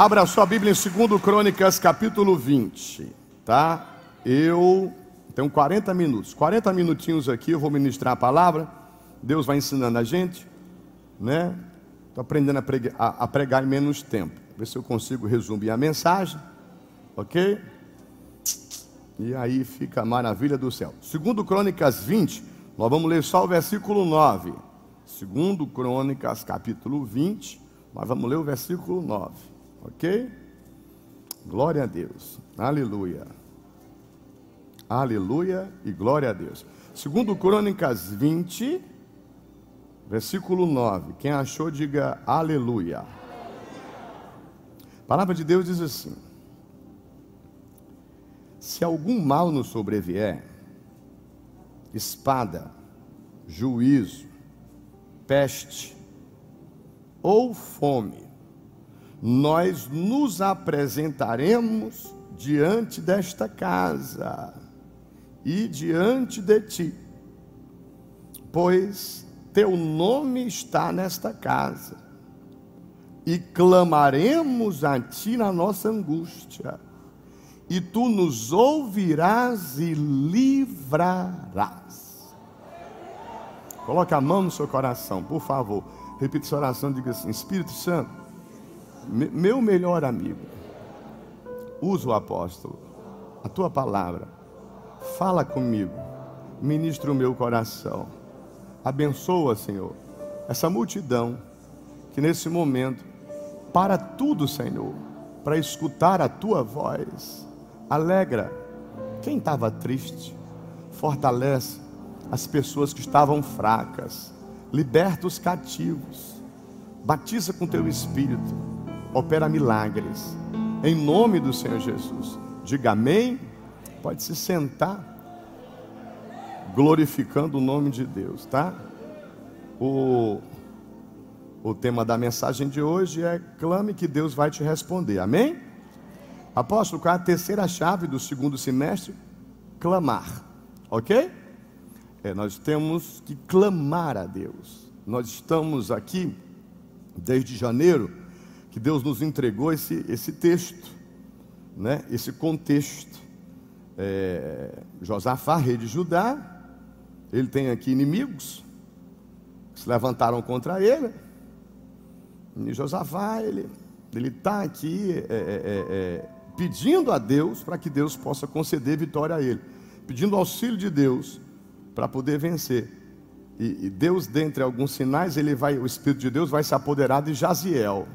Abra sua Bíblia em 2 Crônicas, capítulo 20, tá? Eu tenho 40 minutos, 40 minutinhos aqui, eu vou ministrar a palavra. Deus vai ensinando a gente, né? Estou aprendendo a pregar, a, a pregar, em menos tempo. Ver se eu consigo resumir a mensagem, ok? E aí fica a maravilha do céu. 2 Crônicas 20, nós vamos ler só o versículo 9. 2 Crônicas, capítulo 20, nós vamos ler o versículo 9. Ok? Glória a Deus. Aleluia. Aleluia e glória a Deus. Segundo Crônicas 20, versículo 9. Quem achou, diga aleluia. A palavra de Deus diz assim: Se algum mal nos sobrevier, espada, juízo, peste ou fome, nós nos apresentaremos diante desta casa e diante de ti, pois teu nome está nesta casa, e clamaremos a ti na nossa angústia, e tu nos ouvirás e livrarás. Coloque a mão no seu coração, por favor. Repita essa oração, diga assim: Espírito Santo meu melhor amigo, usa o apóstolo, a tua palavra, fala comigo, ministra o meu coração, abençoa, Senhor, essa multidão que nesse momento, para tudo, Senhor, para escutar a tua voz, alegra quem estava triste, fortalece as pessoas que estavam fracas, liberta os cativos, batiza com teu espírito opera milagres. Em nome do Senhor Jesus. Diga amém. Pode se sentar. Glorificando o nome de Deus, tá? O, o tema da mensagem de hoje é clame que Deus vai te responder. Amém? Apóstolo, qual é a terceira chave do segundo semestre? Clamar. Ok? É, nós temos que clamar a Deus. Nós estamos aqui desde janeiro que Deus nos entregou esse, esse texto, né? esse contexto. É, Josafá, rei de Judá, ele tem aqui inimigos que se levantaram contra ele. E Josafá, ele está aqui é, é, é, é, pedindo a Deus para que Deus possa conceder vitória a ele, pedindo auxílio de Deus para poder vencer. E, e Deus, dentre alguns sinais, ele vai, o Espírito de Deus vai se apoderar de Jaziel.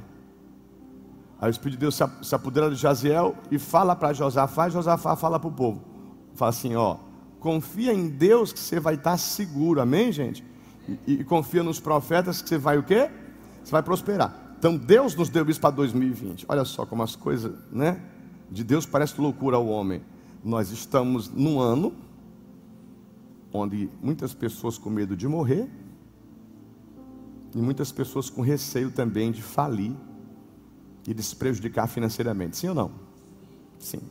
Aí o Espírito de Deus se apodera de Jaziel e fala para Josafá, e Josafá fala para o povo. Fala assim, ó, confia em Deus que você vai estar seguro, amém, gente? E, e confia nos profetas que você vai o quê? Você vai prosperar. Então Deus nos deu isso para 2020. Olha só como as coisas, né? De Deus parece loucura ao homem. Nós estamos num ano onde muitas pessoas com medo de morrer e muitas pessoas com receio também de falir e de se prejudicar financeiramente. Sim ou não? Sim.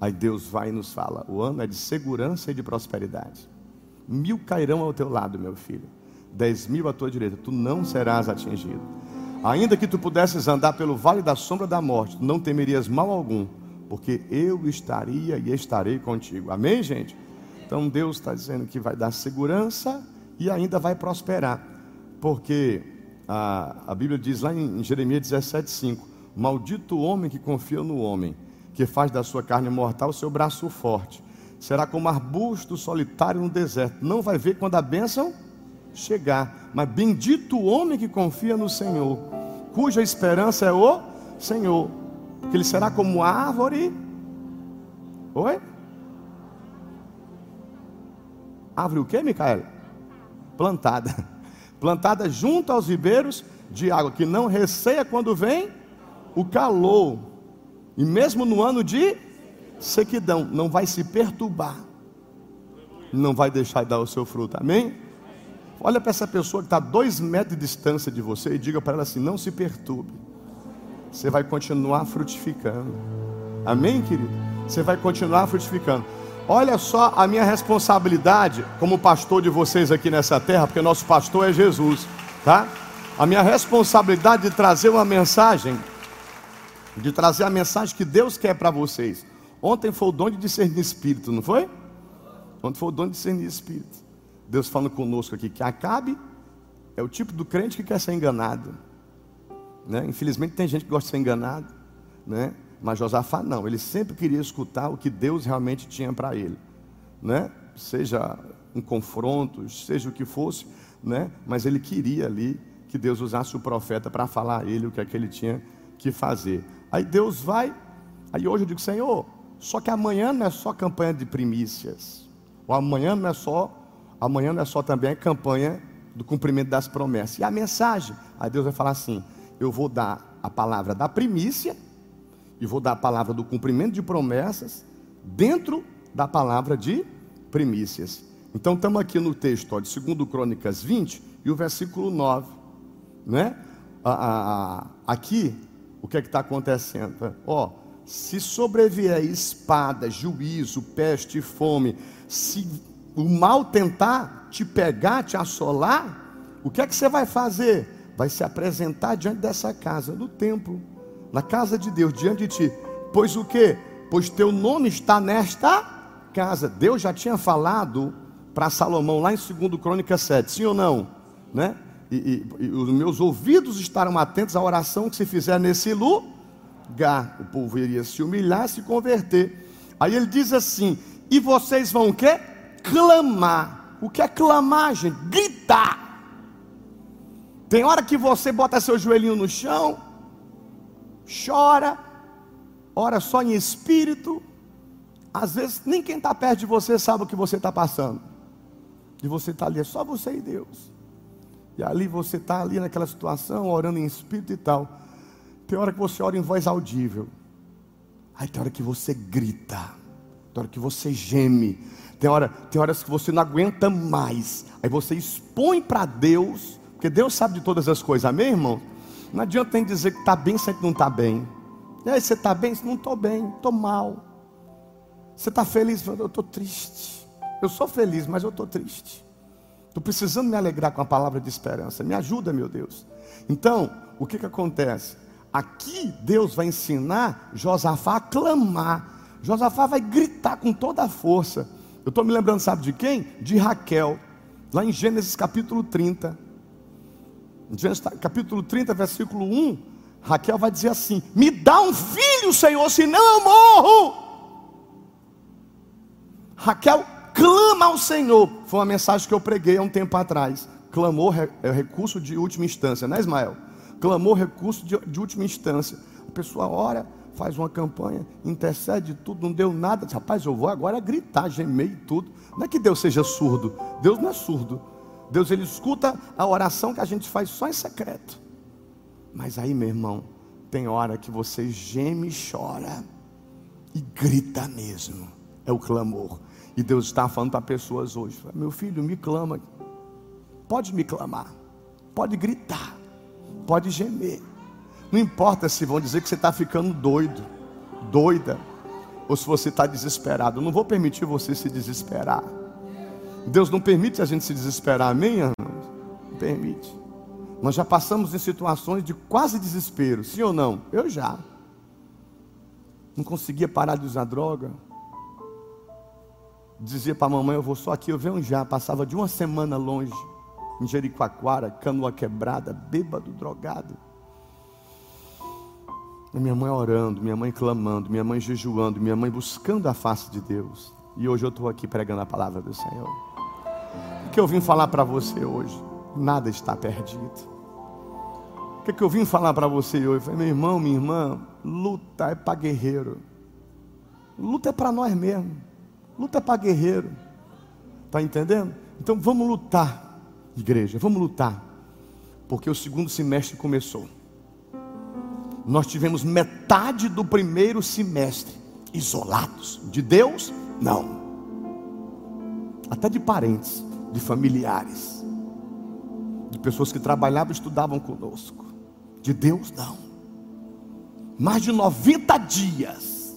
Aí Deus vai e nos fala: o ano é de segurança e de prosperidade. Mil cairão ao teu lado, meu filho, dez mil à tua direita, tu não serás atingido. Ainda que tu pudesses andar pelo vale da sombra da morte, tu não temerias mal algum, porque eu estaria e estarei contigo. Amém, gente? Então Deus está dizendo que vai dar segurança e ainda vai prosperar, porque a, a Bíblia diz lá em, em Jeremias 17,5: Maldito o homem que confia no homem, que faz da sua carne mortal o seu braço forte. Será como arbusto solitário no deserto. Não vai ver quando a bênção chegar. Mas bendito o homem que confia no Senhor, cuja esperança é o Senhor. Que ele será como árvore. Oi? Árvore o que, Micael? Plantada plantada junto aos ribeiros de água, que não receia quando vem o calor, e mesmo no ano de sequidão, não vai se perturbar, não vai deixar de dar o seu fruto, amém? Olha para essa pessoa que está a dois metros de distância de você e diga para ela assim: não se perturbe, você vai continuar frutificando, amém, querido? Você vai continuar frutificando. Olha só a minha responsabilidade como pastor de vocês aqui nessa terra, porque nosso pastor é Jesus, tá? A minha responsabilidade de trazer uma mensagem de trazer a mensagem que Deus quer para vocês. Ontem foi o dom de discernir espírito, não foi? Ontem foi o dom de discernir espírito. Deus falando conosco aqui que Acabe é o tipo do crente que quer ser enganado. Né? Infelizmente tem gente que gosta de ser enganado, né? Mas Josafá não, ele sempre queria escutar o que Deus realmente tinha para ele. Né? Seja um confronto, seja o que fosse, né? mas ele queria ali que Deus usasse o profeta para falar a ele o que é que ele tinha que fazer. Aí Deus vai, aí hoje eu digo, Senhor, só que amanhã não é só campanha de primícias, ou amanhã não é só, amanhã não é só também a campanha do cumprimento das promessas. E a mensagem, aí Deus vai falar assim: eu vou dar a palavra da primícia e vou dar a palavra do cumprimento de promessas dentro da palavra de primícias. Então estamos aqui no texto ó, de 2 Crônicas 20 e o versículo 9. Né? aqui, o que é que está acontecendo? Ó, se sobrevier espada, juízo, peste e fome, se o mal tentar te pegar, te assolar, o que é que você vai fazer? Vai se apresentar diante dessa casa, no templo, na casa de Deus, diante de ti. Pois o que? Pois teu nome está nesta casa. Deus já tinha falado para Salomão lá em 2 Crônicas 7, sim ou não? Né? E, e, e, os meus ouvidos estarão atentos à oração que se fizer nesse lugar. O povo iria se humilhar, se converter. Aí ele diz assim: e vocês vão o quê? clamar. O que é clamar, gente? Gritar. Tem hora que você bota seu joelhinho no chão, chora, ora só em espírito. Às vezes nem quem está perto de você sabe o que você está passando. E você está ali, é só você e Deus. E ali você está ali naquela situação, orando em espírito e tal. Tem hora que você ora em voz audível. Aí tem hora que você grita. Tem hora que você geme. Tem, hora, tem horas que você não aguenta mais. Aí você expõe para Deus, porque Deus sabe de todas as coisas, amém, irmão? Não adianta nem dizer que está bem se não está bem. E aí, você está bem? Não estou bem, estou mal. Você está feliz? Eu estou triste. Eu sou feliz, mas eu estou triste. Estou precisando me alegrar com a palavra de esperança. Me ajuda, meu Deus. Então, o que, que acontece? Aqui Deus vai ensinar Josafá a clamar. Josafá vai gritar com toda a força. Eu estou me lembrando, sabe de quem? De Raquel, lá em Gênesis capítulo 30. Gênesis capítulo 30, versículo 1. Raquel vai dizer assim: Me dá um filho, Senhor, senão eu morro. Raquel clama ao Senhor. Foi uma mensagem que eu preguei há um tempo atrás. Clamor é recurso de última instância, né, Ismael? Clamor, recurso de, de última instância. A pessoa ora, faz uma campanha, intercede tudo, não deu nada. Rapaz, eu vou agora gritar, gemer e tudo. Não é que Deus seja surdo. Deus não é surdo. Deus ele escuta a oração que a gente faz só em secreto. Mas aí, meu irmão, tem hora que você geme e chora e grita mesmo. É o clamor. E Deus está falando para pessoas hoje: Meu filho, me clama. Pode me clamar. Pode gritar. Pode gemer. Não importa se vão dizer que você está ficando doido, doida, ou se você está desesperado. Eu não vou permitir você se desesperar. Deus não permite a gente se desesperar, amém, irmãos? Não permite. Nós já passamos em situações de quase desespero, sim ou não? Eu já. Não conseguia parar de usar droga. Dizia para a mamãe: Eu vou só aqui, eu venho já. Passava de uma semana longe, em Jericoacoara, canoa quebrada, bêbado, drogado. Minha mãe orando, minha mãe clamando, minha mãe jejuando, minha mãe buscando a face de Deus. E hoje eu estou aqui pregando a palavra do Senhor. O que eu vim falar para você hoje? Nada está perdido. O que, é eu vim falar para você hoje? Meu irmão, minha irmã, luta é para guerreiro. Luta é para nós mesmos. Luta é para guerreiro. Está entendendo? Então vamos lutar, igreja, vamos lutar. Porque o segundo semestre começou nós tivemos metade do primeiro semestre isolados. De Deus, não. Até de parentes, de familiares, de pessoas que trabalhavam e estudavam conosco. De Deus, não. Mais de 90 dias.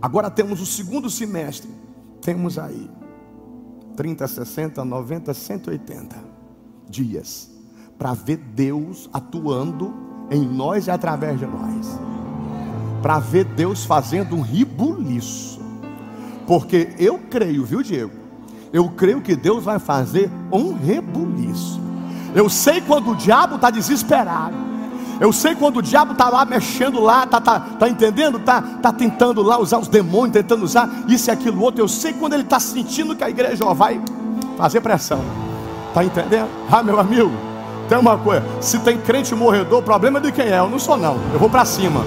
Agora temos o segundo semestre. Temos aí 30, 60, 90, 180 dias para ver Deus atuando em nós e através de nós. para ver Deus fazendo um ribuliço. Porque eu creio, viu, Diego? Eu creio que Deus vai fazer um rebuliço. Eu sei quando o diabo está desesperado. Eu sei quando o diabo está lá mexendo lá, tá, tá, tá entendendo? Tá, tá tentando lá usar os demônios, tentando usar isso e aquilo outro. Eu sei quando ele está sentindo que a igreja ó, vai fazer pressão. Tá entendendo? Ah, meu amigo, tem uma coisa. Se tem crente morredor, o problema é de quem é. Eu não sou não. Eu vou para cima.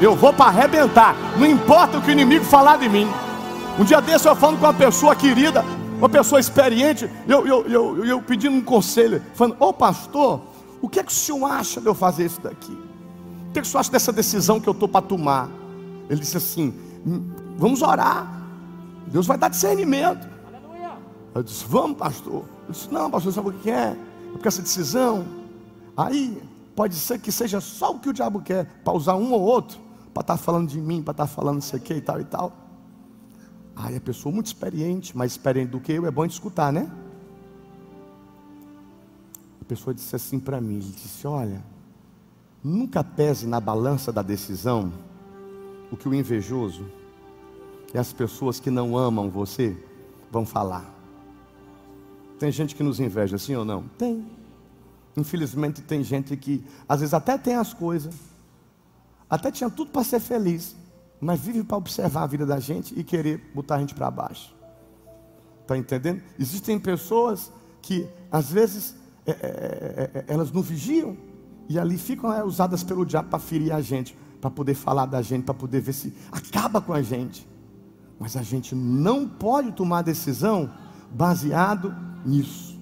Eu vou para arrebentar. Não importa o que o inimigo falar de mim. Um dia desse eu falando com uma pessoa querida, uma pessoa experiente, eu, eu, eu, eu pedindo um conselho, falando, ô oh, pastor, o que é que o senhor acha de eu fazer isso daqui? O que é que o senhor acha dessa decisão que eu estou para tomar? Ele disse assim: hum, vamos orar. Deus vai dar discernimento. Eu disse: vamos, pastor. Eu disse: não, pastor, sabe o que é? É porque essa decisão, aí pode ser que seja só o que o diabo quer, para usar um ou outro, para estar tá falando de mim, para estar tá falando isso aqui e tal e tal. Aí a pessoa muito experiente, mais experiente do que eu, é bom de escutar, né? pessoa disse assim para mim: ele disse, Olha, nunca pese na balança da decisão o que o invejoso e as pessoas que não amam você vão falar. Tem gente que nos inveja, sim ou não? Tem. Infelizmente, tem gente que às vezes até tem as coisas, até tinha tudo para ser feliz, mas vive para observar a vida da gente e querer botar a gente para baixo. Está entendendo? Existem pessoas que às vezes é é, é, é, elas não vigiam e ali ficam é, usadas pelo diabo para ferir a gente, para poder falar da gente, para poder ver se acaba com a gente. Mas a gente não pode tomar decisão baseado nisso.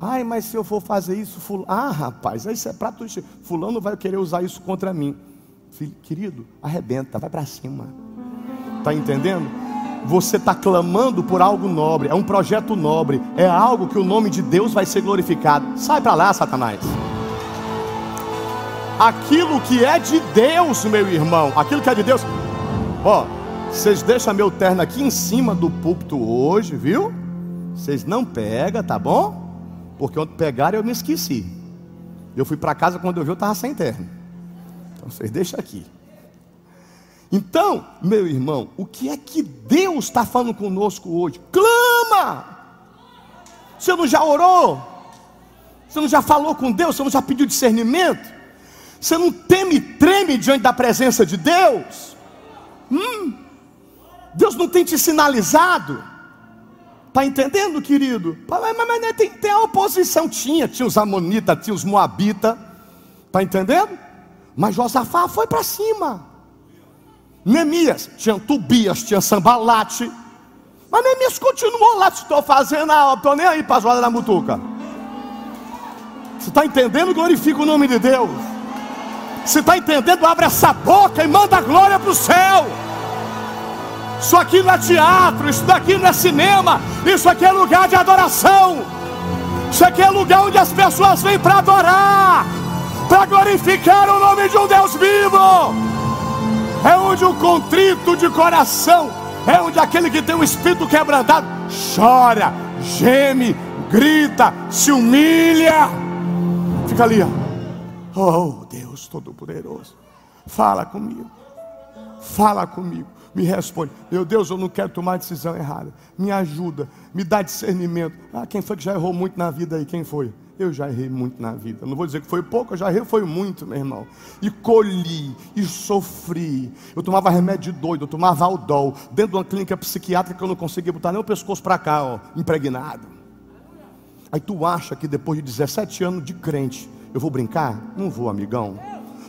Ai, mas se eu for fazer isso, fulano, ah, rapaz, isso é para tu, fulano vai querer usar isso contra mim. Filho, querido, arrebenta, vai para cima. Tá entendendo? você está clamando por algo nobre, é um projeto nobre, é algo que o nome de Deus vai ser glorificado. Sai para lá, Satanás. Aquilo que é de Deus, meu irmão, aquilo que é de Deus. Ó, vocês deixam meu terno aqui em cima do púlpito hoje, viu? Vocês não pegam, tá bom? Porque ontem pegaram eu me esqueci. Eu fui para casa quando eu vi eu estava sem terno. Vocês deixam aqui. Então, meu irmão, o que é que Deus está falando conosco hoje? Clama! Você não já orou? Você não já falou com Deus? Você não já pediu discernimento? Você não teme e treme diante da presença de Deus? Hum? Deus não tem te sinalizado? Está entendendo, querido? Mas, mas, mas tem, tem, a oposição, tinha, tinha os amonitas, tinha os moabitas, está entendendo? Mas Josafá foi para cima. Neemias tinha Tobias, tinha Sambalate. Mas Neemias continuou lá, estou fazendo a estou nem aí para a zoada da mutuca. Você está entendendo? Glorifica o nome de Deus. Você está entendendo? Abre essa boca e manda glória para o céu. Isso aqui não é teatro, isso daqui não é cinema, isso aqui é lugar de adoração. Isso aqui é lugar onde as pessoas vêm para adorar, para glorificar o nome de um Deus vivo é onde o contrito de coração, é onde aquele que tem o espírito quebrantado chora, geme, grita, se humilha. Fica ali, ó. Oh Deus Todo-Poderoso, fala comigo, fala comigo, me responde. Meu Deus, eu não quero tomar decisão errada. Me ajuda, me dá discernimento. Ah, quem foi que já errou muito na vida aí? Quem foi? Eu já errei muito na vida. Não vou dizer que foi pouco, eu já errei, foi muito, meu irmão. E colhi, e sofri. Eu tomava remédio doido, eu tomava Aldol, dentro de uma clínica psiquiátrica que eu não conseguia botar nem o pescoço para cá, ó, impregnado. Aí tu acha que depois de 17 anos de crente, eu vou brincar? Não vou, amigão.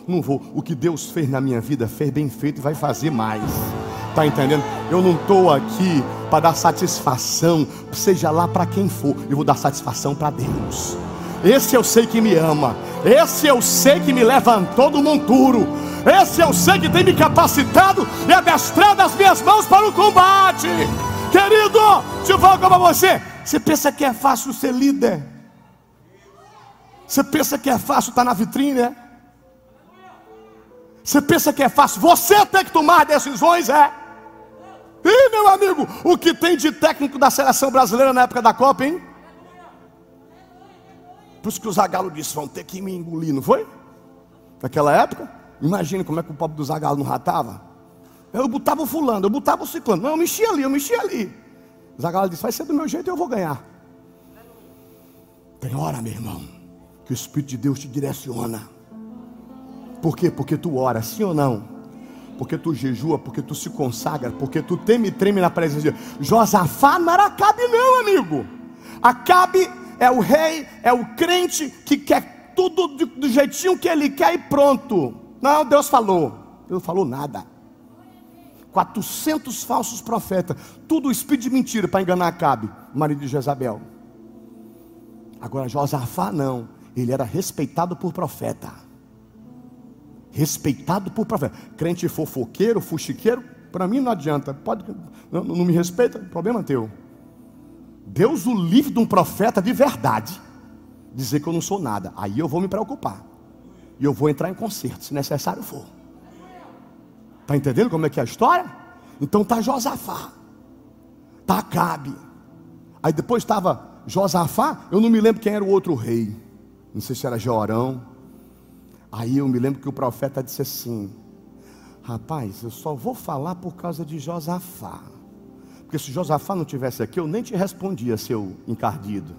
Não vou. O que Deus fez na minha vida, fez bem feito e vai fazer mais. Tá entendendo? Eu não estou aqui para dar satisfação, seja lá para quem for. Eu vou dar satisfação para Deus. Esse eu sei que me ama. Esse eu sei que me levantou do monturo. Esse eu sei que tem me capacitado e adestrado as minhas mãos para o combate. Querido, deixa eu falar com você. Você pensa que é fácil ser líder? Você pensa que é fácil estar na vitrine? É? Você pensa que é fácil? Você tem que tomar decisões, é? E meu amigo, o que tem de técnico da seleção brasileira na época da Copa, hein? Por isso que o Zagalo disse: vão ter que me engolir, não foi? Naquela época? Imagina como é que o pobre do Zagalo não ratava. Eu botava o fulano, eu botava o ciclano. Não, eu mexia ali, eu mexia ali. Zagalo disse: vai ser do meu jeito e eu vou ganhar. Tem hora, meu irmão, que o Espírito de Deus te direciona. Por quê? Porque tu ora, sim ou não? porque tu jejua, porque tu se consagra, porque tu teme e treme na presença de Deus. Josafá não era Acabe, não, amigo. Acabe é o rei, é o crente que quer tudo do, jeitinho que ele quer e pronto. Não, Deus falou. Deus falou nada. 400 falsos profetas, tudo espírito de mentira para enganar Acabe, marido de Jezabel. Agora Josafá não, ele era respeitado por profeta respeitado por profeta. Crente fofoqueiro, fuxiqueiro, para mim não adianta. Pode, não, não me respeita, problema teu. Deus o livre de um profeta de verdade dizer que eu não sou nada. Aí eu vou me preocupar. E eu vou entrar em conserto, se necessário for. Está entendendo como é que é a história? Então tá Josafá. Tá Acabe. Aí depois estava Josafá, eu não me lembro quem era o outro rei. Não sei se era Jorão. Aí eu me lembro que o profeta disse assim: Rapaz, eu só vou falar por causa de Josafá. Porque se Josafá não tivesse aqui, eu nem te respondia, seu encardido.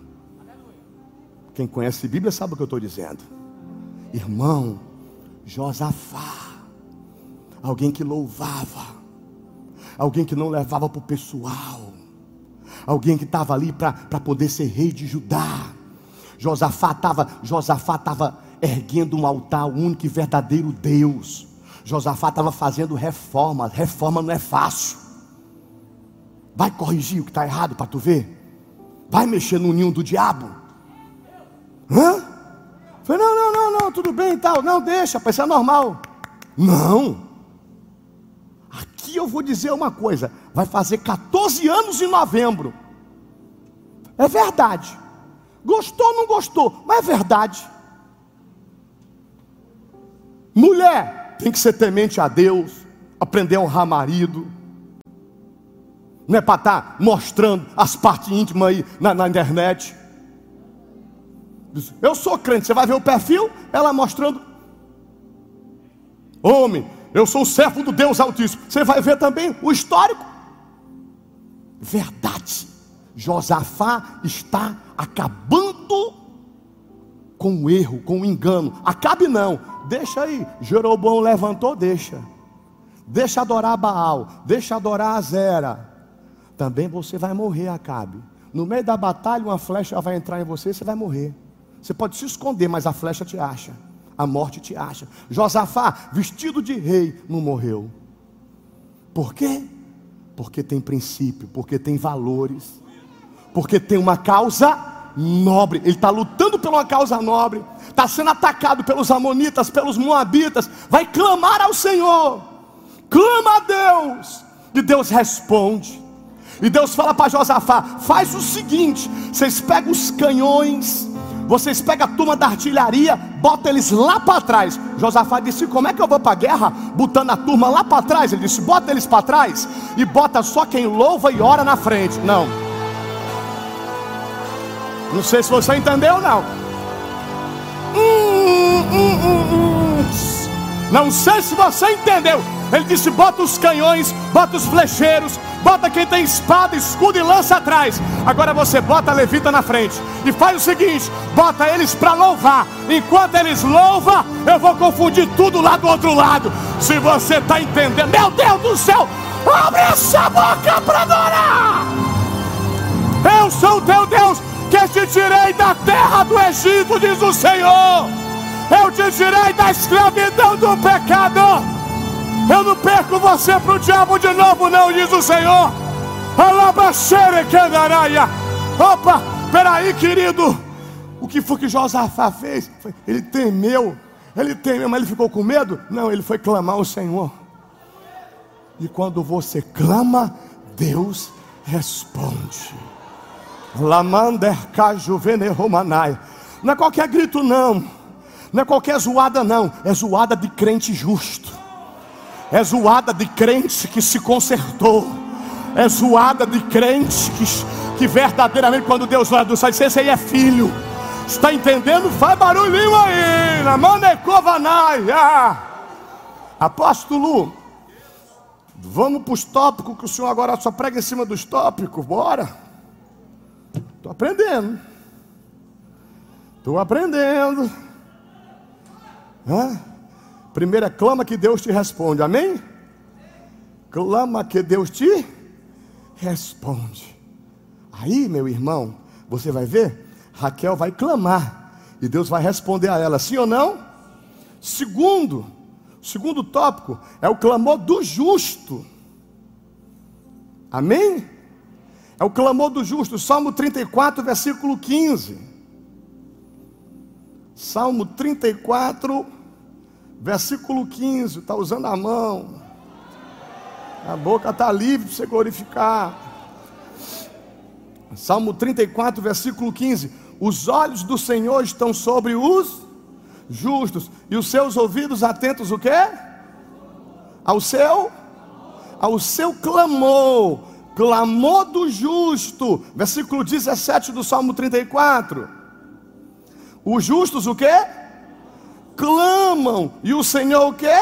Quem conhece a Bíblia sabe o que eu estou dizendo. Irmão, Josafá, alguém que louvava, alguém que não levava para o pessoal, alguém que estava ali para poder ser rei de Judá. Josafá estava, Josafá estava erguendo um altar ao único e verdadeiro Deus. Josafá estava fazendo reforma. Reforma não é fácil. Vai corrigir o que está errado para tu ver. Vai mexer no ninho do diabo. Hã? Falei, não, não, não, não, tudo bem e tal. Não, deixa, isso é normal. Não. Aqui eu vou dizer uma coisa. Vai fazer 14 anos em novembro. É verdade. Gostou ou não gostou? Mas é verdade. Mulher tem que ser temente a Deus, aprender a honrar marido. Não é para estar tá mostrando as partes íntimas aí na, na internet. Eu sou crente, você vai ver o perfil, ela mostrando. Homem, eu sou servo do Deus Altíssimo. Você vai ver também o histórico. Verdade. Josafá está acabando com o erro, com o engano. Acabe não, deixa aí. Jeroboão levantou, deixa. Deixa adorar Baal, deixa adorar Azera. Também você vai morrer, Acabe. No meio da batalha, uma flecha vai entrar em você, você vai morrer. Você pode se esconder, mas a flecha te acha. A morte te acha. Josafá, vestido de rei, não morreu. Por quê? Porque tem princípio, porque tem valores, porque tem uma causa nobre, ele está lutando por uma causa nobre, está sendo atacado pelos amonitas, pelos moabitas, vai clamar ao Senhor, clama a Deus, e Deus responde. E Deus fala para Josafá: faz o seguinte, vocês pegam os canhões, vocês pegam a turma da artilharia, bota eles lá para trás. Josafá disse: Como é que eu vou para a guerra? Botando a turma lá para trás. Ele disse: Bota eles para trás e bota só quem louva e ora na frente. Não. Não sei se você entendeu ou não. Hum, não sei se você entendeu. Ele disse: bota os canhões, bota os flecheiros, bota quem tem espada, escudo e lança atrás. Agora você bota a levita na frente e faz o seguinte: bota eles para louvar. Enquanto eles louvam, eu vou confundir tudo lá do outro lado. Se você está entendendo, meu Deus do céu, abre essa boca para adorar. Eu sou o teu Deus que te tirei da terra do Egito, diz o Senhor. Eu te tirei da escravidão do pecado. Eu não perco você para o diabo de novo, não, diz o Senhor. Opa, peraí, querido. O que foi que Josafá fez? Ele temeu. Ele temeu, mas ele ficou com medo? Não, ele foi clamar ao Senhor. E quando você clama, Deus responde. Lamander Romanai. Não é qualquer grito, não. Não é qualquer zoada, não. É zoada de crente justo. É zoada de crente que se consertou. É zoada de crente que, que verdadeiramente, quando Deus olha do céu, diz: Esse aí é filho. Está entendendo? Faz barulhinho aí. Na Mandecovanai. Ah. Apóstolo, vamos para os tópicos, que o senhor agora só prega em cima dos tópicos, bora. Estou aprendendo. Estou aprendendo. Hã? Primeiro é clama que Deus te responde, amém? Clama que Deus te responde. Aí, meu irmão, você vai ver, Raquel vai clamar e Deus vai responder a ela, sim ou não? Segundo, segundo tópico é o clamor do justo. Amém? É o clamor do justo, Salmo 34, versículo 15. Salmo 34, versículo 15. Está usando a mão. A boca está livre para você glorificar. Salmo 34, versículo 15: Os olhos do Senhor estão sobre os justos, e os seus ouvidos atentos o quê? Ao seu ao seu clamor, clamor do justo. Versículo 17 do Salmo 34. Os justos o quê? Clamam, e o Senhor o quê?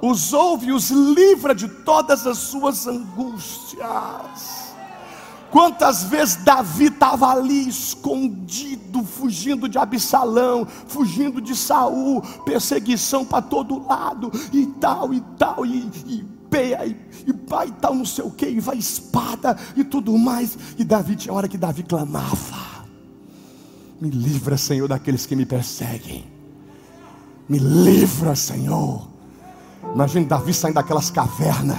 Os ouve e os livra de todas as suas angústias. Quantas vezes Davi estava ali escondido, fugindo de Absalão, fugindo de Saul, perseguição para todo lado, e tal, e tal, e, e peia, e, e pai, e tal, não sei o que, e vai espada e tudo mais. E Davi tinha hora que Davi clamava: Me livra, Senhor, daqueles que me perseguem. Me livra, Senhor. Imagine Davi saindo daquelas cavernas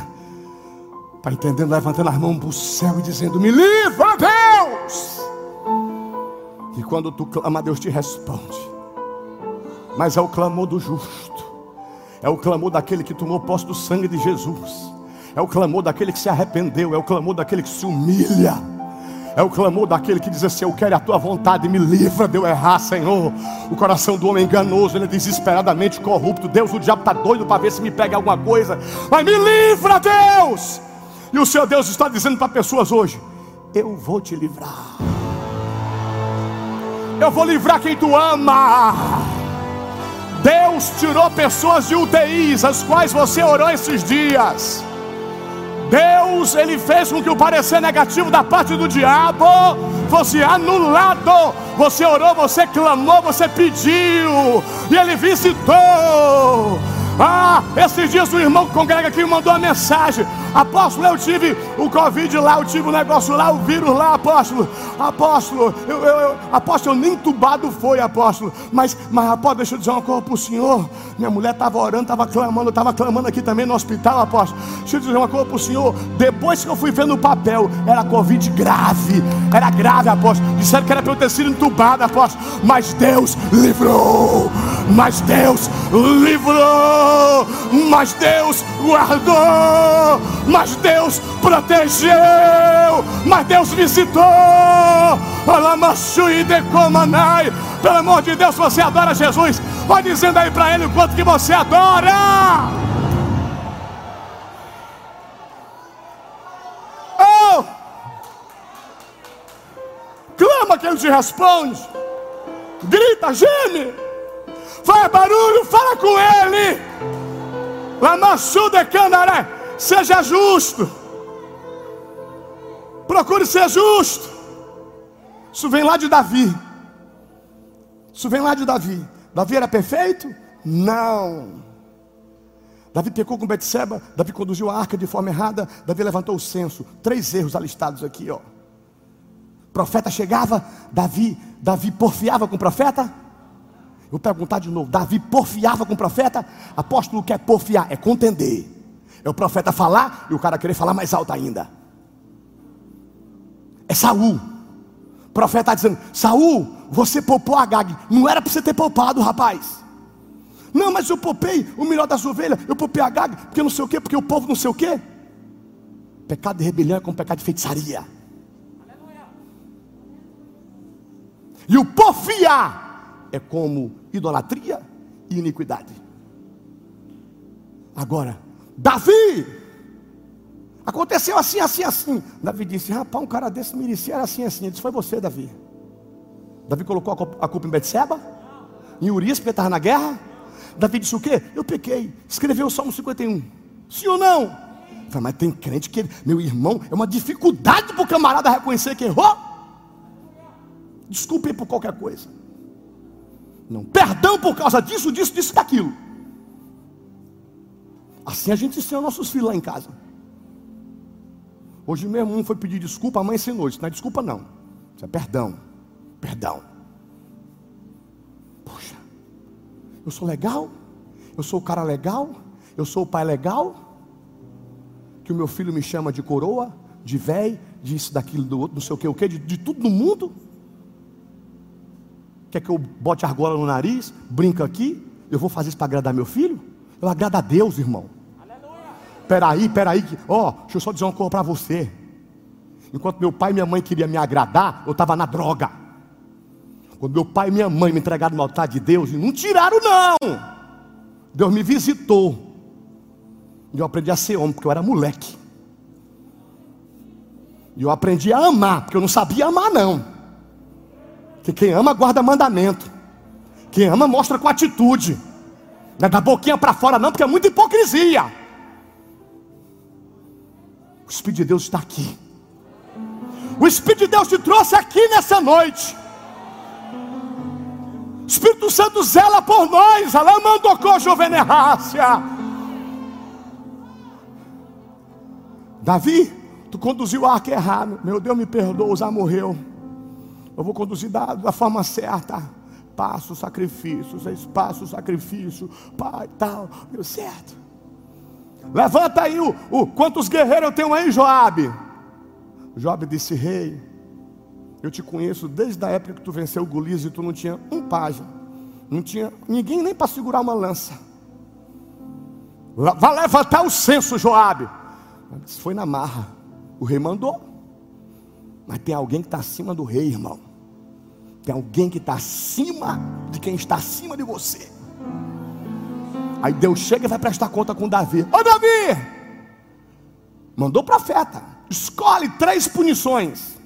Está entendendo? Levantando as mãos para o céu e dizendo: Me livra, Deus! E quando tu clama, Deus te responde. Mas é o clamor do justo, é o clamor daquele que tomou posse do sangue de Jesus, é o clamor daquele que se arrependeu, é o clamor daquele que se humilha. É o clamor daquele que diz assim: Eu quero a tua vontade, me livra de eu errar, Senhor. O coração do homem enganoso, ele é desesperadamente corrupto. Deus, o diabo está doido para ver se me pega alguma coisa, mas me livra, Deus. E o Senhor Deus está dizendo para pessoas hoje: Eu vou te livrar. Eu vou livrar quem tu ama. Deus tirou pessoas de UTIs, as quais você orou esses dias. Deus, Ele fez com que o parecer negativo da parte do diabo fosse anulado. Você orou, você clamou, você pediu, e Ele visitou. Ah, esses dias o irmão congrega aqui mandou uma mensagem. Apóstolo, eu tive o Covid lá, eu tive o negócio lá, o vírus lá, apóstolo. Apóstolo, eu, eu, eu apóstolo, nem entubado foi, apóstolo. Mas, mas apóstolo, deixa eu dizer uma coisa para o senhor. Minha mulher estava orando, estava clamando, estava clamando aqui também no hospital, apóstolo. Deixa eu dizer uma coisa para o senhor. Depois que eu fui ver no papel, era Covid grave. Era grave, apóstolo. Disseram que era para eu ter sido entubado, apóstolo. Mas Deus livrou. Mas Deus livrou. Mas Deus guardou mas Deus protegeu, mas Deus visitou. Pelo amor de Deus, você adora Jesus. Vai dizendo aí para ele o quanto que você adora. Oh! Clama que ele te responde. Grita, geme. Faz barulho, fala com ele. Lamassu de candaré. Seja justo. Procure ser justo. Isso vem lá de Davi. Isso vem lá de Davi. Davi era perfeito? Não. Davi pecou com Betseba, Davi conduziu a arca de forma errada, Davi levantou o censo. Três erros alistados aqui, ó. O profeta chegava, Davi, Davi porfiava com o profeta? Vou perguntar de novo, Davi porfiava com o profeta? Apóstolo quer porfiar, é contender. É o profeta falar e o cara querer falar mais alto ainda. É Saul. O profeta está dizendo: Saul, você poupou a Gag. Não era para você ter poupado, rapaz. Não, mas eu poupei o melhor das ovelhas. Eu poupei a Gag, porque não sei o quê, porque o povo não sei o quê. Pecado de rebelião é como pecado de feitiçaria. E o porfiar é como idolatria e iniquidade. Agora, Davi, aconteceu assim, assim, assim. Davi disse: Rapaz, um cara desse merecia era assim, assim. Ele disse: Foi você, Davi. Davi colocou a culpa em Betseba, em Urias, porque estava na guerra. Davi disse o quê? Eu pequei. Escreveu o Salmo 51. Sim ou não? Falei, mas tem crente que, meu irmão, é uma dificuldade para o camarada reconhecer que errou. Desculpe por qualquer coisa. Não, perdão por causa disso, disso, disso, daquilo. Assim a gente ensina nossos filhos lá em casa. Hoje mesmo um foi pedir desculpa, a mãe ensinou isso. Não é desculpa não. Isso é perdão. Perdão. Poxa, eu sou legal? Eu sou o cara legal? Eu sou o pai legal? Que o meu filho me chama de coroa, de velho, disso, daquilo, do outro, não sei o que, o que, de, de tudo no mundo? Quer que eu bote argola no nariz, brinca aqui? Eu vou fazer isso para agradar meu filho? Eu agrado a Deus, irmão. Peraí, peraí, ó, oh, deixa eu só dizer uma coisa para você. Enquanto meu pai e minha mãe queriam me agradar, eu estava na droga. Quando meu pai e minha mãe me entregaram no altar de Deus, e não tiraram, não. Deus me visitou. E eu aprendi a ser homem, porque eu era moleque. E eu aprendi a amar, porque eu não sabia amar, não. Porque quem ama guarda mandamento. Quem ama mostra com atitude. Não é da boquinha para fora, não, porque é muita hipocrisia. O Espírito de Deus está aqui. O Espírito de Deus te trouxe aqui nessa noite. O Espírito Santo zela por nós. Alamandocô juvenerrácia. Davi, tu conduziu o arco errado. Meu Deus me perdoa, já morreu. Eu vou conduzir da, da forma certa. Passo sacrifício, espaço sacrifício, pai, tal, deu certo. Levanta aí o, o quantos guerreiros eu tenho aí, Joabe? Joabe disse: Rei, eu te conheço desde a época que tu venceu o Golias e tu não tinha um página, não tinha ninguém nem para segurar uma lança. Vai levantar o censo, Joabe. Foi na marra. O rei mandou. Mas tem alguém que está acima do rei, irmão. Tem alguém que está acima de quem está acima de você. Aí Deus chega e vai prestar conta com Davi. Ô Davi! Mandou profeta. Escolhe três punições.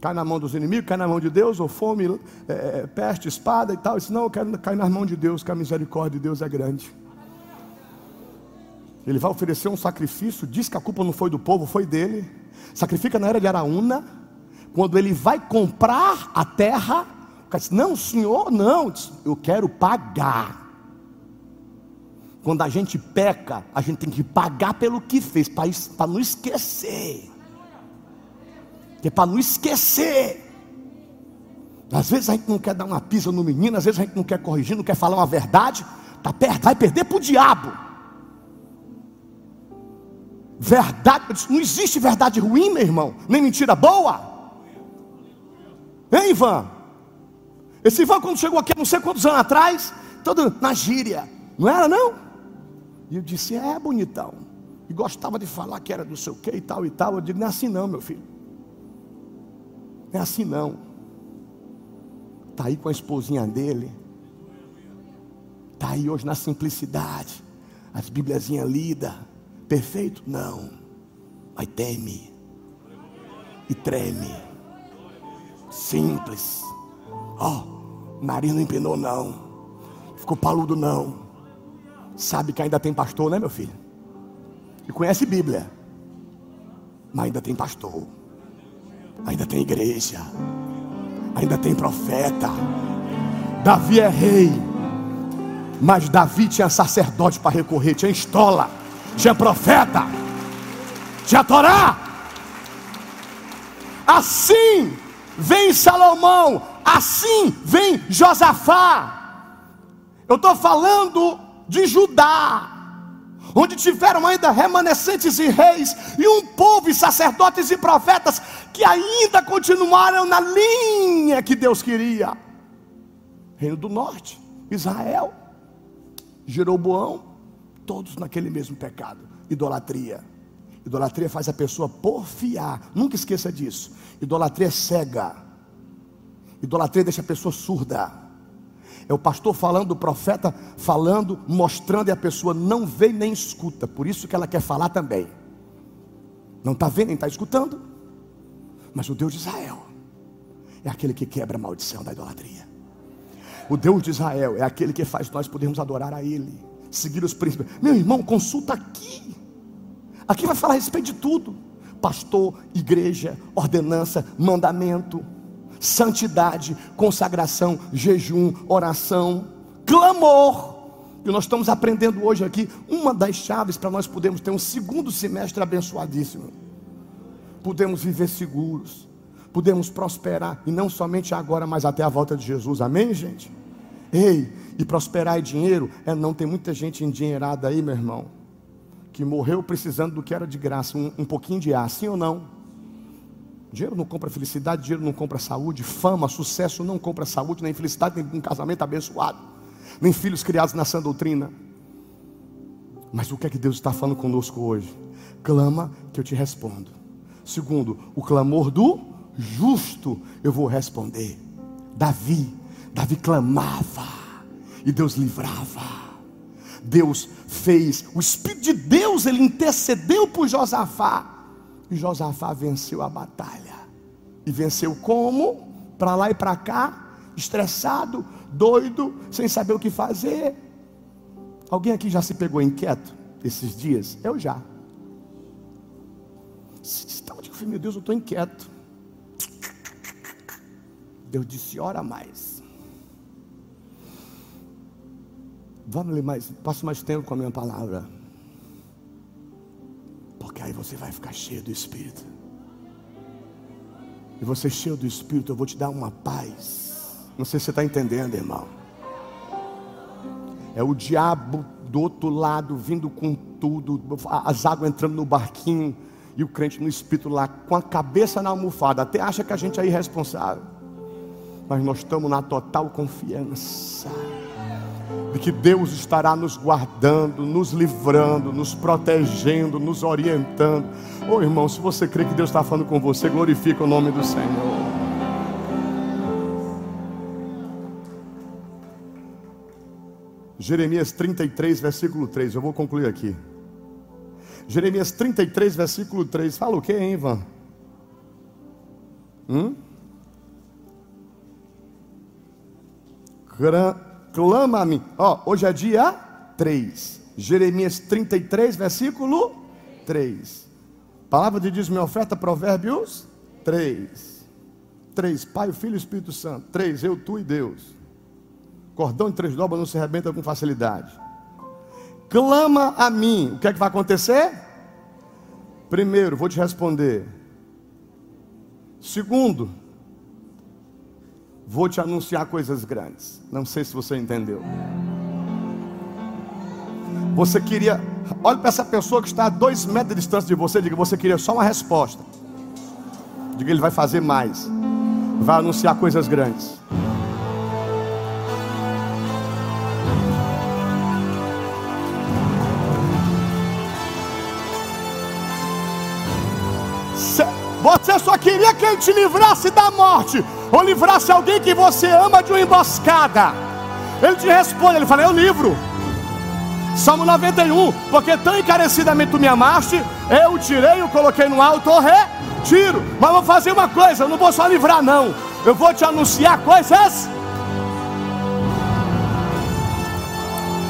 Cai na mão dos inimigos, cai na mão de Deus, ou fome, é, peste, espada e tal. Disse, não, eu quero cair nas mãos de Deus, que a misericórdia de Deus é grande. Ele vai oferecer um sacrifício, diz que a culpa não foi do povo, foi dele. Sacrifica na era de Araúna. Quando ele vai comprar a terra, o cara não, senhor, não, eu quero pagar. Quando a gente peca, a gente tem que pagar pelo que fez, para não esquecer. Que é para não esquecer. Às vezes a gente não quer dar uma pisa no menino, às vezes a gente não quer corrigir, não quer falar uma verdade, tá perto, vai perder para o diabo. Verdade, não existe verdade ruim, meu irmão, nem mentira boa. Hein, Ivan? Esse Ivan, quando chegou aqui, não sei quantos anos atrás, todo na gíria, não era não? E eu disse: É, bonitão. E gostava de falar que era do seu que e tal e tal. Eu digo: Não é assim não, meu filho. Não é assim não. Está aí com a esposinha dele. Está aí hoje na simplicidade. As bibliazinhas lidas. Perfeito? Não. Mas teme. E treme. Simples. Ó, oh, nariz não empinou não. Ficou paludo não. Sabe que ainda tem pastor, né, meu filho? E conhece Bíblia. Mas ainda tem pastor. Ainda tem igreja. Ainda tem profeta. Davi é rei. Mas Davi tinha sacerdote para recorrer, tinha estola, tinha profeta, tinha Torá. Assim vem Salomão, assim vem Josafá. Eu estou falando de Judá, onde tiveram ainda remanescentes e reis, e um povo e sacerdotes e profetas que ainda continuaram na linha que Deus queria. Reino do Norte, Israel, Jeroboão, todos naquele mesmo pecado, idolatria. Idolatria faz a pessoa porfiar, nunca esqueça disso. Idolatria é cega, idolatria deixa a pessoa surda. É o pastor falando, o profeta falando, mostrando, e a pessoa não vê nem escuta. Por isso que ela quer falar também. Não está vendo nem está escutando. Mas o Deus de Israel é aquele que quebra a maldição da idolatria. O Deus de Israel é aquele que faz nós podermos adorar a Ele, seguir os príncipes. Meu irmão, consulta aqui. Aqui vai falar a respeito de tudo: pastor, igreja, ordenança, mandamento, santidade, consagração, jejum, oração, clamor. E nós estamos aprendendo hoje aqui uma das chaves para nós podermos ter um segundo semestre abençoadíssimo. Podemos viver seguros, podemos prosperar, e não somente agora, mas até a volta de Jesus. Amém, gente? Ei, e prosperar é dinheiro? É não, tem muita gente endinheirada aí, meu irmão, que morreu precisando do que era de graça, um, um pouquinho de ar, sim ou não? Dinheiro não compra felicidade, dinheiro não compra saúde, fama, sucesso não compra saúde, nem felicidade, nem um casamento abençoado, nem filhos criados na sã doutrina. Mas o que é que Deus está falando conosco hoje? Clama que eu te respondo. Segundo, o clamor do justo eu vou responder. Davi, Davi clamava e Deus livrava. Deus fez, o Espírito de Deus ele intercedeu por Josafá. E Josafá venceu a batalha. E venceu como? Para lá e para cá, estressado, doido, sem saber o que fazer. Alguém aqui já se pegou inquieto esses dias? Eu já. Eu digo, meu Deus, eu estou inquieto. Deus disse: ora mais. Vamos ler mais, passe mais tempo com a minha palavra. Porque aí você vai ficar cheio do Espírito. E você cheio do Espírito, eu vou te dar uma paz. Não sei se você está entendendo, irmão. É o diabo do outro lado vindo com tudo, as águas entrando no barquinho e o crente no espírito lá com a cabeça na almofada, até acha que a gente é irresponsável mas nós estamos na total confiança que Deus estará nos guardando, nos livrando, nos protegendo, nos orientando. Ô oh, irmão, se você crê que Deus está falando com você, glorifica o nome do Senhor. Jeremias 33, versículo 3. Eu vou concluir aqui. Jeremias 33, versículo 3. Fala o que, hein, Ivan? Hum? Clama-me. Ó, hoje é dia 3. Jeremias 33, versículo 3. Palavra de Deus, minha oferta, Provérbios 3. 3. Pai, Filho e Espírito Santo. 3. Eu, tu e Deus. Cordão de três dobras não se arrebenta com facilidade. Clama a mim. O que é que vai acontecer? Primeiro, vou te responder. Segundo, vou te anunciar coisas grandes. Não sei se você entendeu. Você queria, olhe para essa pessoa que está a dois metros de distância de você, diga, você queria só uma resposta. Diga, ele vai fazer mais, vai anunciar coisas grandes. Você só queria que ele te livrasse da morte ou livrasse alguém que você ama de uma emboscada. Ele te responde, ele fala: Eu livro. Salmo 91, porque tão encarecidamente tu me amaste, eu tirei, o coloquei no alto, retiro. Mas vou fazer uma coisa, eu não vou só livrar, não. Eu vou te anunciar coisas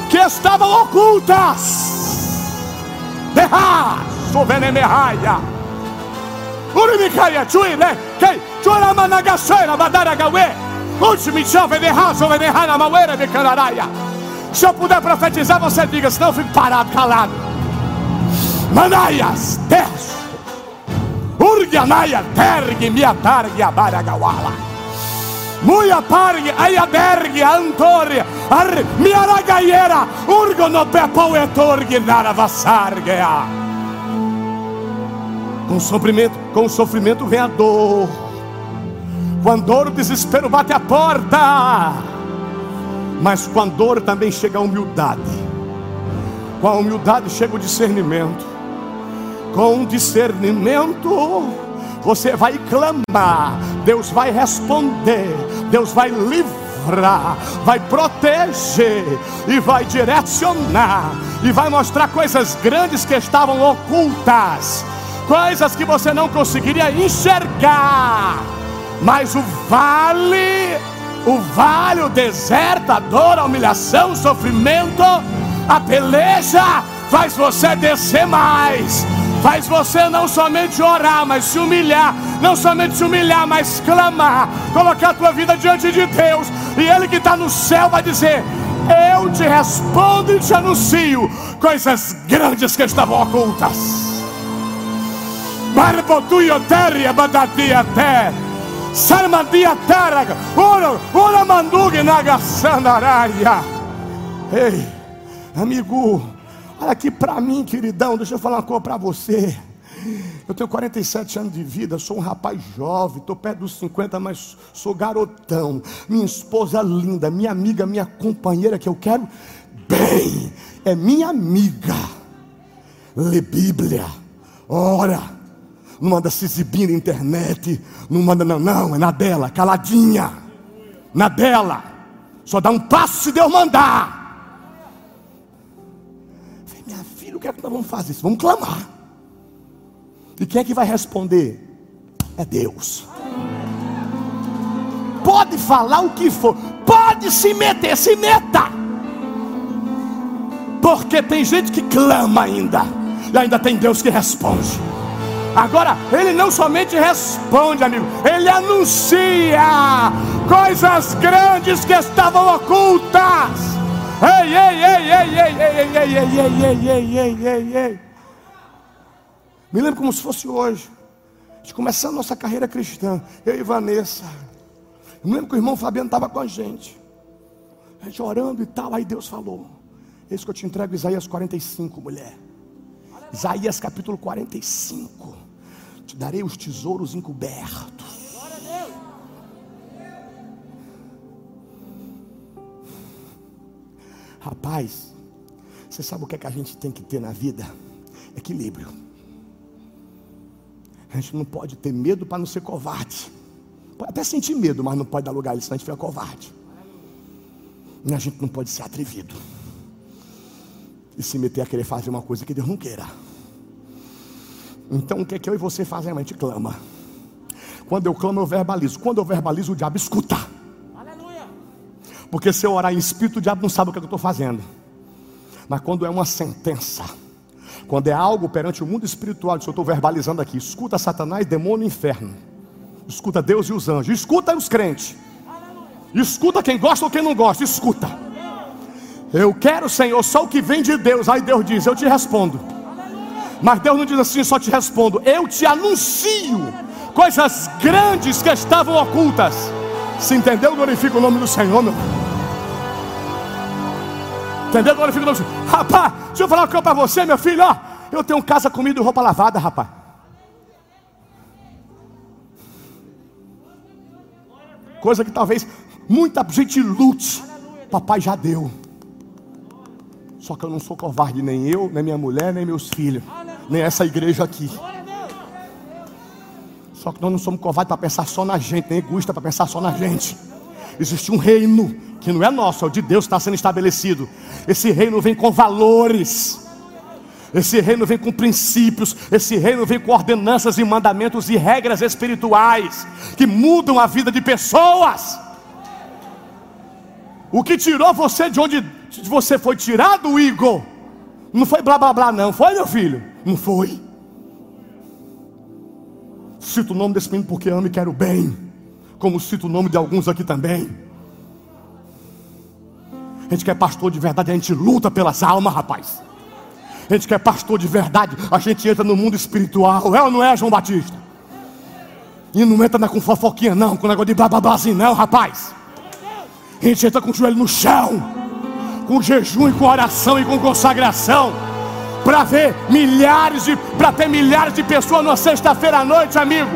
que estavam ocultas. Derra, sovenemerraia. Urimikaia, chui, né? Quem? Se eu puder profetizar, você diga, senão eu fico parado, calado. Manaias, terço. Urgianaia, tergue, miatargue, abaragawala. Muia pargue, ayabergue, antore, ar, miaragaiera, urgono pepo etorgue, Com sofrimento, com sofrimento vem a dor. Quando dor, o desespero bate a porta. Mas com a dor também chega a humildade. Com a humildade chega o discernimento. Com o discernimento, você vai clamar. Deus vai responder. Deus vai livrar. Vai proteger. E vai direcionar. E vai mostrar coisas grandes que estavam ocultas. Coisas que você não conseguiria enxergar mas o vale o vale, o deserto, a dor, a humilhação, o sofrimento, a peleja faz você descer mais. Faz você não somente orar, mas se humilhar. Não somente se humilhar, mas clamar. Colocar a tua vida diante de Deus. E Ele que está no céu vai dizer: Eu te respondo e te anuncio coisas grandes que estavam ocultas. Barbotuioteria badadiaté. Sarmandiataraga. Ora, ora mandugue nagasandaraia. Ei, amigo. Olha aqui para mim, queridão, deixa eu falar uma coisa para você. Eu tenho 47 anos de vida, sou um rapaz jovem, estou perto dos 50, mas sou garotão. Minha esposa linda, minha amiga, minha companheira que eu quero bem, é minha amiga. Lê Bíblia, ora, não manda se exibir na internet, não manda, não, não, é na dela, caladinha, na dela, só dá um passo se Deus mandar. que é que nós vamos fazer? Vamos clamar. E quem é que vai responder? É Deus. Pode falar o que for, pode se meter, se meta. Porque tem gente que clama ainda, e ainda tem Deus que responde. Agora, ele não somente responde, amigo, ele anuncia coisas grandes que estavam ocultas. Ei, ei, ei, ei, ei, ei, ei, ei, ei, ei, ei, ei, ei. Me lembro como se fosse hoje. A gente começando nossa carreira cristã. Eu e Vanessa. Eu me lembro que o irmão Fabiano estava com a gente. A gente orando e tal. Aí Deus falou: Eis que eu te entrego Isaías 45, mulher. Isaías capítulo 45. Te darei os tesouros encobertos. Rapaz, você sabe o que, é que a gente tem que ter na vida? Equilíbrio. A gente não pode ter medo para não ser covarde. Pode até sentir medo, mas não pode dar lugar a ele, senão a gente fica covarde. E a gente não pode ser atrevido. E se meter a querer fazer uma coisa que Deus não queira. Então o que é que eu e você fazemos? A gente clama. Quando eu clamo, eu verbalizo. Quando eu verbalizo, o diabo escuta. Porque se eu orar em espírito, o diabo não sabe o que eu estou fazendo. Mas quando é uma sentença, quando é algo perante o mundo espiritual, isso eu estou verbalizando aqui, escuta Satanás, demônio e inferno. Escuta Deus e os anjos, escuta os crentes. Escuta quem gosta ou quem não gosta, escuta. Eu quero, Senhor, só o que vem de Deus. Aí Deus diz: Eu te respondo. Mas Deus não diz assim, só te respondo. Eu te anuncio coisas grandes que estavam ocultas. Se entendeu? Glorifica o nome do Senhor, meu. Entendeu? Glorifica o nome do Senhor. Rapaz, deixa eu falar uma coisa para você, meu filho. Ó, eu tenho casa, comida e roupa lavada, rapaz. Coisa que talvez muita gente lute. Papai já deu. Só que eu não sou covarde, nem eu, nem minha mulher, nem meus filhos, nem essa igreja aqui. Só que nós não somos covardes para pensar só na gente, nem egoísta para pensar só na gente. Existe um reino que não é nosso, é o de Deus que está sendo estabelecido. Esse reino vem com valores. Esse reino vem com princípios, esse reino vem com ordenanças e mandamentos e regras espirituais que mudam a vida de pessoas. O que tirou você de onde você foi tirado, Igor, não foi blá blá blá, não, foi meu filho? Não foi. Cito o nome desse menino porque amo e quero bem. Como cito o nome de alguns aqui também. A gente quer pastor de verdade, a gente luta pelas almas, rapaz. A gente quer pastor de verdade, a gente entra no mundo espiritual. É ou não é, João Batista? E não entra com fofoquinha, não, com negócio de assim, não, rapaz. A gente entra com o joelho no chão, com jejum e com oração e com consagração para ver milhares de, para ter milhares de pessoas numa sexta-feira à noite, amigo,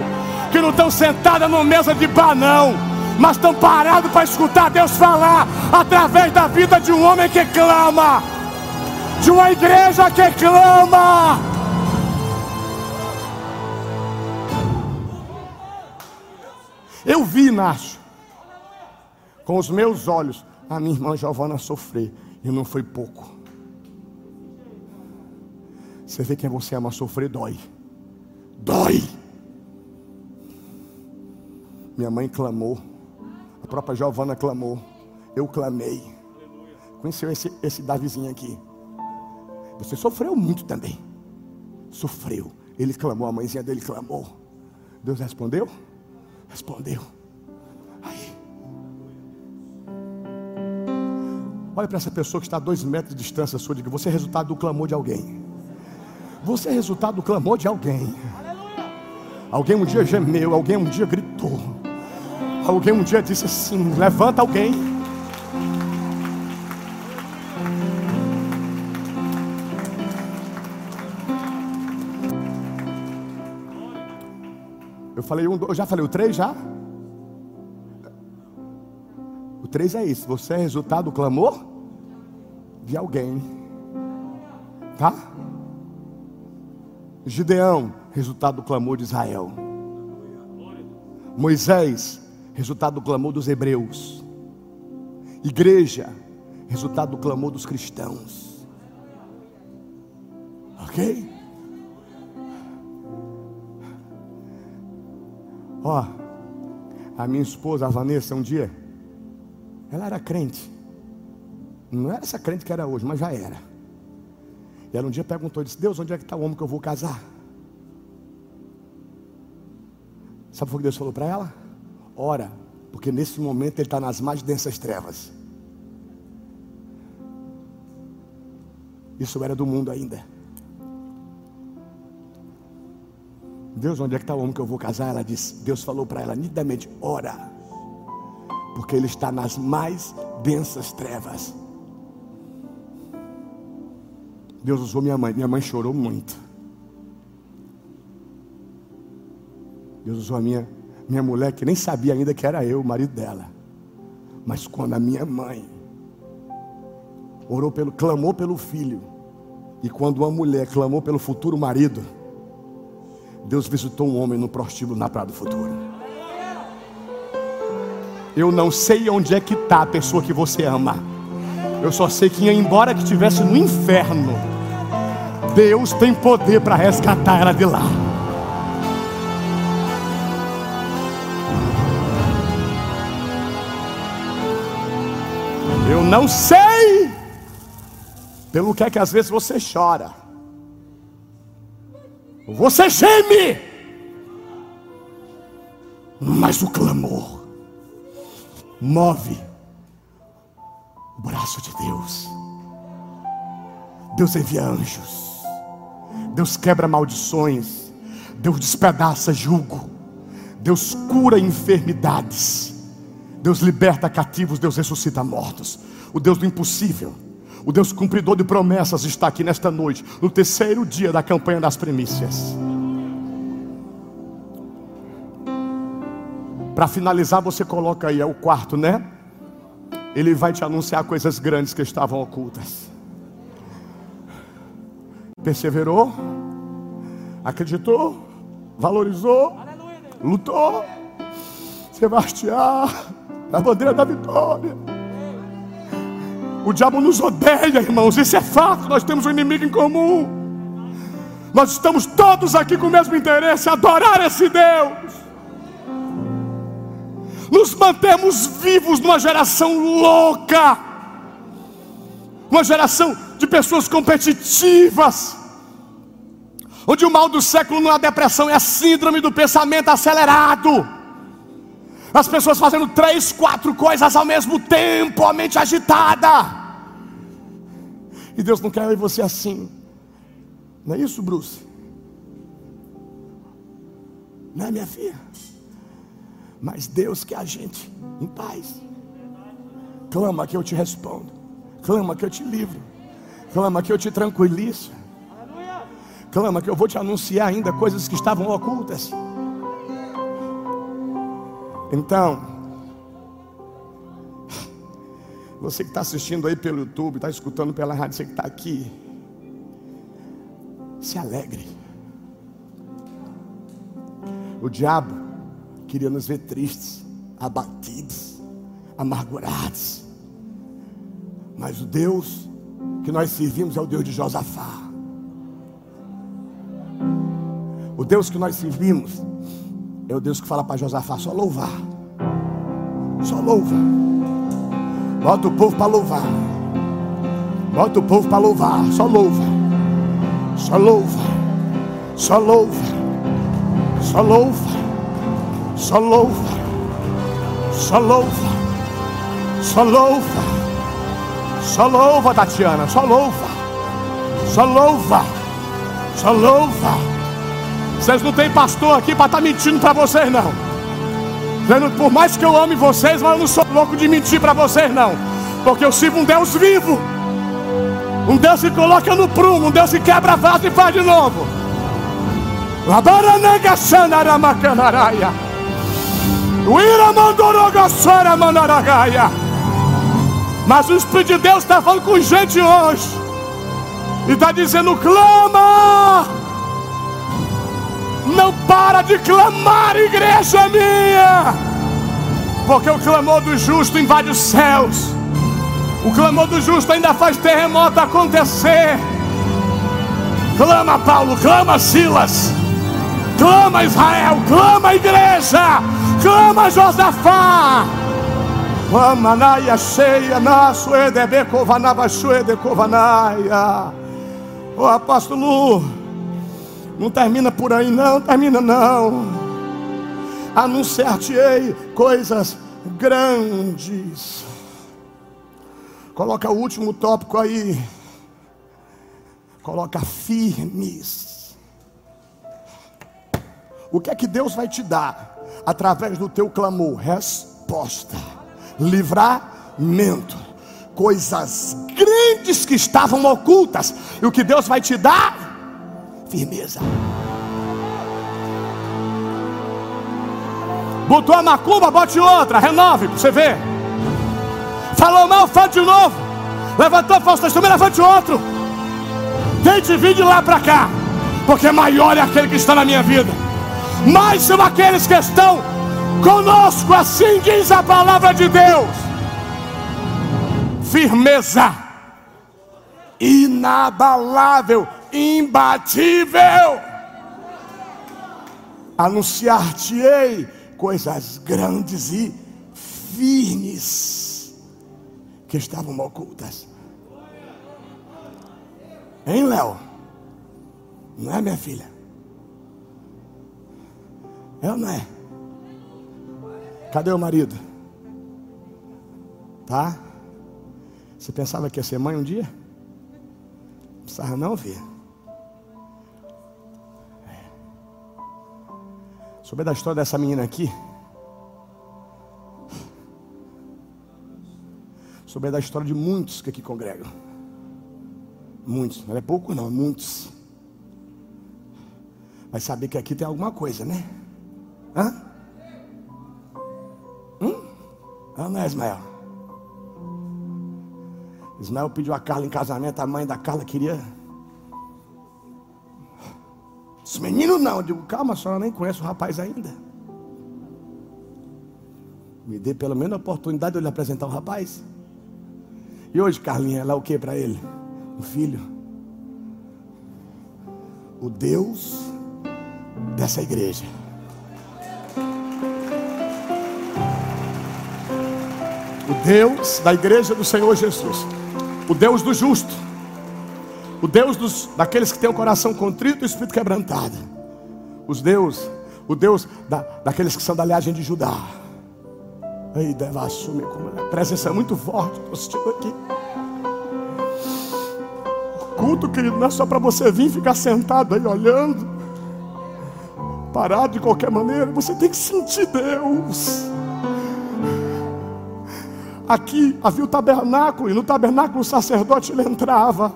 que não estão sentadas numa mesa de bar, não, mas estão parados para escutar Deus falar através da vida de um homem que clama, de uma igreja que clama. Eu vi, Inácio, com os meus olhos, a minha irmã Giovana sofrer, e não foi pouco. Você vê quem você ama sofrer, dói. Dói. Minha mãe clamou. A própria Giovana clamou. Eu clamei. Conheceu esse, esse Davizinho aqui. Você sofreu muito também. Sofreu. Ele clamou, a mãezinha dele clamou. Deus respondeu? Respondeu. Aí. Olha para essa pessoa que está a dois metros de distância sua, diga, você é resultado do clamor de alguém. Você é resultado do clamor de alguém. Alguém um dia gemeu, alguém um dia gritou. Alguém um dia disse assim: levanta alguém. Eu falei um, eu já falei o três já? O três é isso. Você é resultado do clamor de alguém. Tá? Gideão, resultado do clamor de Israel. Moisés, resultado do clamor dos hebreus. Igreja, resultado do clamor dos cristãos. Ok? Ó, a minha esposa, a Vanessa, um dia, ela era crente. Não era essa crente que era hoje, mas já era. Ela um dia perguntou, disse, Deus, onde é que está o homem que eu vou casar? Sabe o que Deus falou para ela? Ora, porque nesse momento ele está nas mais densas trevas. Isso era do mundo ainda. Deus, onde é que está o homem que eu vou casar? Ela disse, Deus falou para ela nitidamente, ora, porque ele está nas mais densas trevas. Deus usou minha mãe. Minha mãe chorou muito. Deus usou a minha, minha mulher, que nem sabia ainda que era eu, o marido dela. Mas quando a minha mãe orou pelo, clamou pelo filho, e quando uma mulher clamou pelo futuro marido, Deus visitou um homem no prostíbulo na Praia do Futuro. Eu não sei onde é que está a pessoa que você ama. Eu só sei que, embora que estivesse no inferno, Deus tem poder para resgatar ela de lá. Eu não sei pelo que é que às vezes você chora. Você geme. Mas o clamor move o braço de Deus. Deus envia anjos. Deus quebra maldições, Deus despedaça jugo, Deus cura enfermidades, Deus liberta cativos, Deus ressuscita mortos. O Deus do impossível, o Deus cumpridor de promessas está aqui nesta noite, no terceiro dia da campanha das primícias. Para finalizar, você coloca aí, é o quarto, né? Ele vai te anunciar coisas grandes que estavam ocultas perseverou, acreditou, valorizou, lutou. Sebastião, a bandeira da vitória. O diabo nos odeia, irmãos, isso é fato. Nós temos um inimigo em comum. Nós estamos todos aqui com o mesmo interesse: adorar esse Deus. Nos mantemos vivos numa geração louca, uma geração de pessoas competitivas, onde o mal do século não é a depressão, é a síndrome do pensamento acelerado. As pessoas fazendo três, quatro coisas ao mesmo tempo, a mente agitada. E Deus não quer e você assim. Não é isso, Bruce? Não é minha filha? Mas Deus quer a gente em paz. Clama que eu te respondo. Clama que eu te livro. Clama que eu te tranquilizo. Clama que eu vou te anunciar ainda coisas que estavam ocultas. Então, você que está assistindo aí pelo YouTube, está escutando pela rádio, você que está aqui, se alegre. O diabo queria nos ver tristes, abatidos, amargurados. Mas o Deus que nós servimos é o Deus de Josafá. O Deus que nós servimos é o Deus que fala para Josafá só louvar. Só louva. Bota o povo para louvar. Bota o povo para louvar. Só louva. Só louva. Só louva. Só louva. Só louva. Só louva. Só louva. Só louva, Tatiana. Só louva. Só louva. Só louva. Vocês não tem pastor aqui para estar tá mentindo para vocês, não. Por mais que eu ame vocês, mas eu não sou louco de mentir para vocês, não. Porque eu sirvo um Deus vivo. Um Deus que coloca no prumo, um Deus que quebra a vaso e faz de novo. Mas o Espírito de Deus está falando com gente hoje. E está dizendo: clama. Não para de clamar, igreja minha. Porque o clamor do justo invade os céus. O clamor do justo ainda faz terremoto acontecer. Clama, Paulo, clama, Silas. Clama, Israel, clama, igreja. Clama, Josafá. Clama, Naia cheia, na suede, kovanava, suede, kovanaya. Ô apóstolo, não termina por aí, não, termina não. Anunciar-te-ei coisas grandes. Coloca o último tópico aí. Coloca firmes. O que é que Deus vai te dar através do teu clamor? Resposta, livramento coisas grandes que estavam ocultas. E o que Deus vai te dar? Firmeza. Botou a macumba, bote outra, renove para você ver. Falou mal, fale de novo. Levantou falso testemunho, levante outro. Tente vir de lá para cá, porque maior é aquele que está na minha vida. Mais são aqueles que estão conosco, assim diz a palavra de Deus firmeza, inabalável, imbatível. Anunciar-te-ei coisas grandes e firmes que estavam ocultas. Hein, Léo? Não é, minha filha? É ou não é? Cadê o marido? Tá? Você pensava que ia ser mãe um dia? Não precisava não ver. É. Sobre a história dessa menina aqui. Sobre a história de muitos que aqui congregam. Muitos, não é pouco não, muitos. Vai saber que aqui tem alguma coisa, né? Hã? Hum? Ah, não é, Ismael? Ismael pediu a Carla em casamento, a mãe da Carla queria. Esse menino não, eu digo, calma, a senhora nem conhece o rapaz ainda. Me dê pelo menos a oportunidade de eu lhe apresentar o rapaz. E hoje, Carlinha, ela é o que para ele? Um filho. O Deus dessa igreja. O Deus da igreja do Senhor Jesus o Deus do justo, o Deus dos, daqueles que têm o coração contrito e o espírito quebrantado, os Deus, o Deus da, daqueles que são da linhagem de Judá. Ei, deva assumir como a presença é muito forte, estou assistindo aqui. O culto, querido, não é só para você vir ficar sentado aí olhando, parado de qualquer maneira, você tem que sentir Deus. Aqui havia o tabernáculo, e no tabernáculo o sacerdote ele entrava.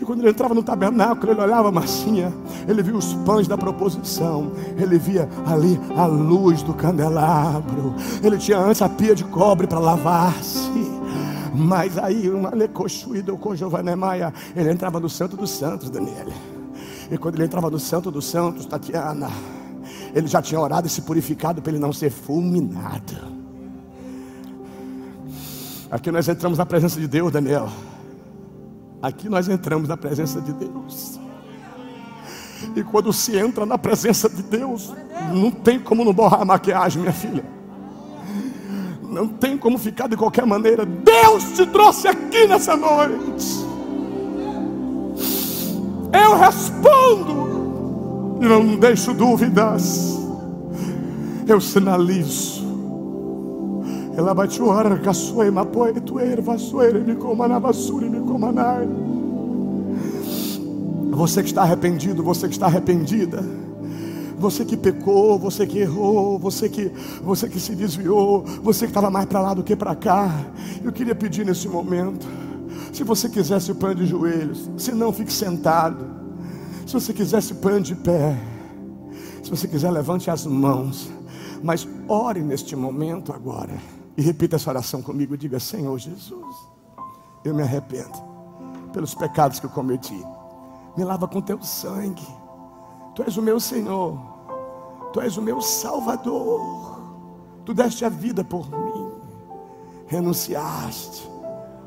E quando ele entrava no tabernáculo, ele olhava a massinha, ele via os pães da proposição, ele via ali a luz do candelabro, ele tinha antes a pia de cobre para lavar-se. Mas aí, uma lecochuída com Giovanemaia, ele entrava no Santo dos Santos, Daniel. E quando ele entrava no Santo dos Santos, Tatiana, ele já tinha orado e se purificado para ele não ser fulminado. Aqui nós entramos na presença de Deus, Daniel. Aqui nós entramos na presença de Deus. E quando se entra na presença de Deus, não tem como não borrar a maquiagem, minha filha. Não tem como ficar de qualquer maneira. Deus te trouxe aqui nessa noite. Eu respondo não deixo dúvidas. Eu sinalizo. Ela bateu a caçoema, poeto, erva, suere, me coma na basura, me coma na. Você que está arrependido, você que está arrependida. Você que pecou, você que errou, você que, você que se desviou, você que estava mais para lá do que para cá. Eu queria pedir nesse momento, se você quisesse põe de joelhos, se não fique sentado. Se você quisesse põe de pé. Se você quiser levante as mãos. Mas ore neste momento agora e repita essa oração comigo. Diga: Senhor Jesus, eu me arrependo pelos pecados que eu cometi. Me lava com teu sangue Tu és o meu Senhor, Tu és o meu Salvador, Tu deste a vida por mim, renunciaste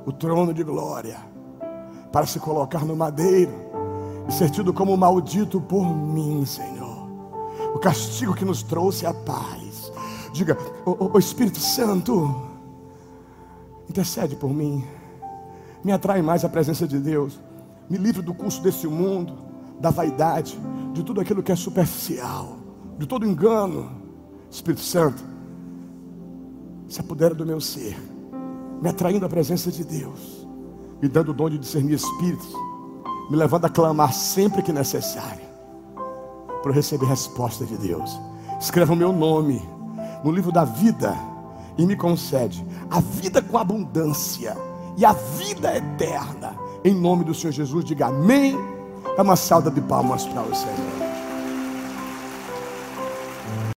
o trono de glória para se colocar no madeiro e ser tido como maldito por mim, Senhor. O castigo que nos trouxe a paz. Diga, o, o Espírito Santo, intercede por mim, me atrai mais a presença de Deus, me livre do curso desse mundo, da vaidade, de tudo aquilo que é superficial, de todo engano. Espírito Santo, se apodera do meu ser, me atraindo à presença de Deus, me dando o dom de discernir espíritos, me levando a clamar sempre que necessário, para receber resposta de Deus. Escreva o meu nome no livro da vida e me concede a vida com abundância e a vida eterna. Em nome do Senhor Jesus, diga amém. Dá uma salda de palmas para o Senhor.